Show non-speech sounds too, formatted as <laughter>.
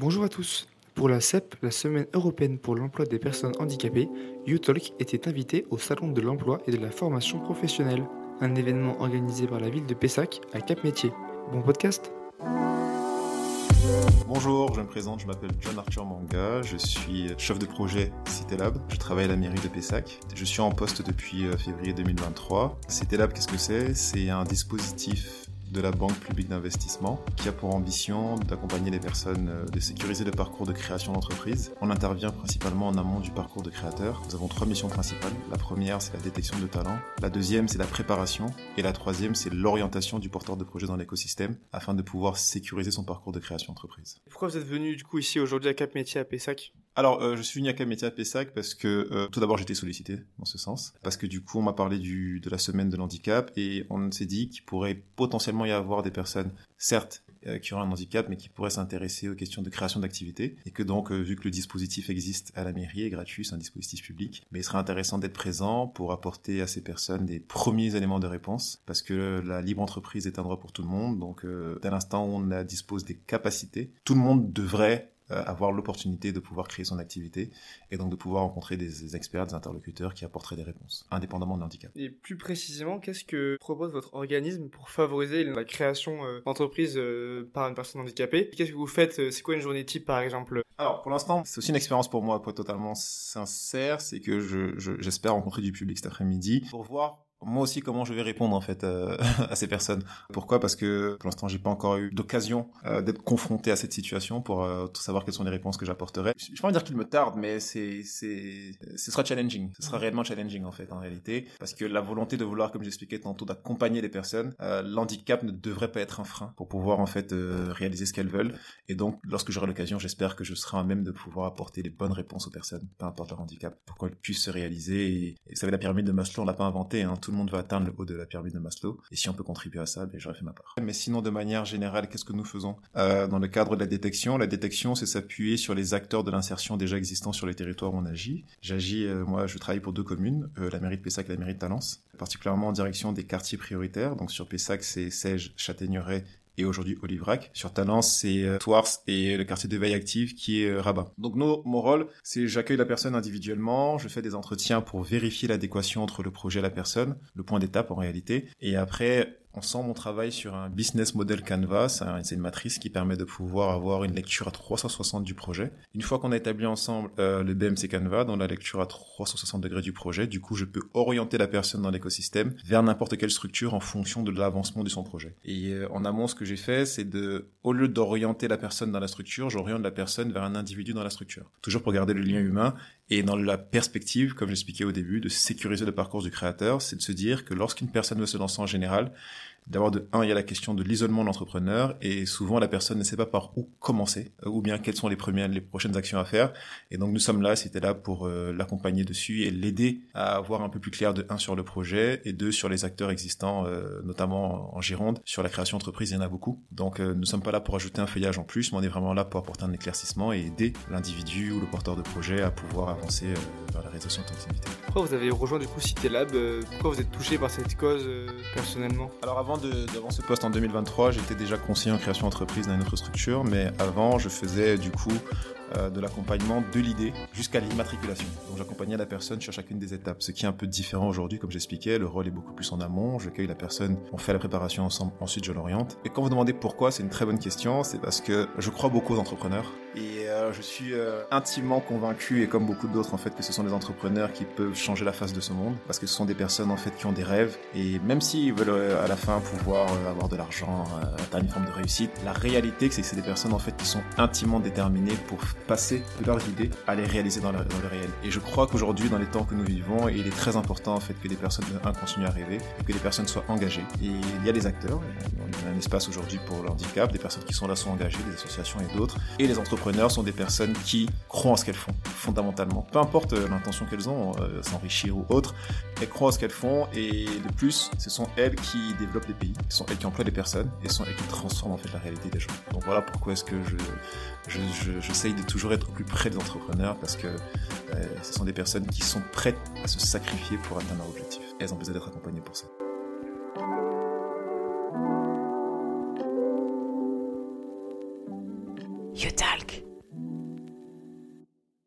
Bonjour à tous. Pour la CEP, la Semaine européenne pour l'emploi des personnes handicapées, UTalk était invité au Salon de l'emploi et de la formation professionnelle, un événement organisé par la ville de Pessac à Cap Métier. Bon podcast Bonjour, je me présente, je m'appelle John Arthur Manga, je suis chef de projet CityLab, je travaille à la mairie de Pessac. Je suis en poste depuis euh, février 2023. CityLab, qu'est-ce que c'est? C'est un dispositif de la Banque publique d'investissement qui a pour ambition d'accompagner les personnes, euh, de sécuriser le parcours de création d'entreprise. On intervient principalement en amont du parcours de créateur. Nous avons trois missions principales. La première, c'est la détection de talents. La deuxième, c'est la préparation. Et la troisième, c'est l'orientation du porteur de projet dans l'écosystème afin de pouvoir sécuriser son parcours de création d'entreprise. Pourquoi vous êtes venu du coup ici aujourd'hui à Cap Métier à Pessac? Alors, euh, je suis venu à à Pessac parce que euh, tout d'abord été sollicité dans ce sens, parce que du coup on m'a parlé du, de la semaine de l'handicap et on s'est dit qu'il pourrait potentiellement y avoir des personnes, certes euh, qui auraient un handicap, mais qui pourraient s'intéresser aux questions de création d'activité et que donc vu que le dispositif existe à la mairie, est gratuit, c'est un dispositif public, mais il serait intéressant d'être présent pour apporter à ces personnes des premiers éléments de réponse, parce que la libre entreprise est un droit pour tout le monde, donc dès l'instant où on dispose des capacités, tout le monde devrait euh, avoir l'opportunité de pouvoir créer son activité et donc de pouvoir rencontrer des, experts, des interlocuteurs qui apporteraient des réponses, indépendamment de l'handicap. Et plus précisément, qu'est-ce que propose votre organisme pour favoriser la création euh, d'entreprise euh, par une personne handicapée? Qu'est-ce que vous faites C'est quoi une journée type, par exemple? Alors, pour l'instant, c'est aussi une expérience pour moi, pas totalement sincère, c'est que j'espère je, rencontrer du public cet après-midi pour voir moi aussi comment je vais répondre en fait euh, <laughs> à ces personnes? Pourquoi? Parce que pour l'instant j'ai pas encore eu d'occasion euh, d'être confronté à cette situation pour euh, savoir quelles sont les réponses que j'apporterai. Je vais pas dire qu'il me tarde, mais c'est c'est ce sera challenging. Ce sera réellement challenging en fait en réalité parce que la volonté de vouloir, comme j'expliquais tantôt, d'accompagner les personnes, l'handicap ne devrait pas être un frein pour pouvoir en fait réaliser ce qu'elles veulent. Et donc lorsque j'aurai l'occasion, j'espère que je serai à même de pouvoir apporter les bonnes réponses aux personnes, peu importe leur handicap, pour qu'elles puissent se réaliser. Et, et ça, la pyramide de Maslow, on l'a pas inventé. Hein tout le monde va atteindre le haut de la pyramide de Maslow. Et si on peut contribuer à ça, ben, j'aurais fait ma part. Mais sinon, de manière générale, qu'est-ce que nous faisons? Euh, dans le cadre de la détection La détection, c'est s'appuyer sur les acteurs de l'insertion déjà existants sur les territoires où on agit. J'agis, euh, moi, je travaille pour deux communes, euh, la mairie de Pessac et la mairie de Talence, particulièrement en direction des quartiers prioritaires. Donc sur Pessac, c'est Sège, Châtaigneraie et aujourd'hui Olivrac. Sur Talence, c'est euh, et le quartier de veille active qui est euh, Rabat. Donc nos, mon rôle, c'est j'accueille la personne individuellement, je fais des entretiens pour vérifier l'adéquation entre le projet et la personne, le point d'étape en réalité, et après Ensemble, on travaille sur un business model Canvas. C'est une matrice qui permet de pouvoir avoir une lecture à 360 du projet. Une fois qu'on a établi ensemble euh, le BMC Canvas, dans la lecture à 360 degrés du projet, du coup, je peux orienter la personne dans l'écosystème vers n'importe quelle structure en fonction de l'avancement de son projet. Et euh, en amont, ce que j'ai fait, c'est de, au lieu d'orienter la personne dans la structure, j'oriente la personne vers un individu dans la structure. Toujours pour garder le lien humain et dans la perspective, comme j'expliquais au début, de sécuriser le parcours du créateur, c'est de se dire que lorsqu'une personne veut se lancer en général, D'abord, de un, il y a la question de l'isolement de l'entrepreneur et souvent la personne ne sait pas par où commencer euh, ou bien quelles sont les premières, les prochaines actions à faire. Et donc nous sommes là, c'était là pour euh, l'accompagner dessus et l'aider à avoir un peu plus clair de un sur le projet et deux sur les acteurs existants, euh, notamment en Gironde. Sur la création d'entreprise, il y en a beaucoup. Donc nous sommes pas là pour ajouter un feuillage en plus, mais on est vraiment là pour apporter un éclaircissement et aider l'individu ou le porteur de projet à pouvoir avancer vers la réalisation de son activité. Pourquoi vous avez rejoint du coup CityLab Pourquoi vous êtes touché par cette cause personnellement? Alors avant avant ce poste en 2023, j'étais déjà conseiller en création d'entreprise dans une autre structure, mais avant, je faisais du coup de l'accompagnement de l'idée jusqu'à l'immatriculation. Donc j'accompagnais la personne sur chacune des étapes, ce qui est un peu différent aujourd'hui, comme j'expliquais, le rôle est beaucoup plus en amont, je cueille la personne, on fait la préparation ensemble, ensuite je l'oriente. Et quand vous demandez pourquoi, c'est une très bonne question, c'est parce que je crois beaucoup aux entrepreneurs. Et euh, je suis euh, intimement convaincu, et comme beaucoup d'autres en fait, que ce sont des entrepreneurs qui peuvent changer la face de ce monde, parce que ce sont des personnes en fait qui ont des rêves, et même s'ils veulent à la fin pouvoir avoir de l'argent, atteindre une forme de réussite, la réalité c'est que c'est des personnes en fait qui sont intimement déterminées pour passer de leurs idées à les réaliser dans le, dans le réel. Et je crois qu'aujourd'hui, dans les temps que nous vivons, il est très important en fait que les personnes continuent à rêver et que les personnes soient engagées. Et il y a des acteurs, un espace aujourd'hui pour le handicap, des personnes qui sont là sont engagées, des associations et d'autres. Et les entrepreneurs sont des personnes qui croient en ce qu'elles font, fondamentalement. Peu importe euh, l'intention qu'elles ont, euh, s'enrichir ou autre, elles croient en ce qu'elles font et de plus, ce sont elles qui développent les pays, elles qui emploient les personnes et elles qui transforment en fait la réalité des gens. Donc voilà pourquoi est-ce que je, j'essaye de toujours être plus près des entrepreneurs parce que euh, ce sont des personnes qui sont prêtes à se sacrifier pour atteindre leur objectif. elles ont besoin d'être accompagnées pour ça. you darling.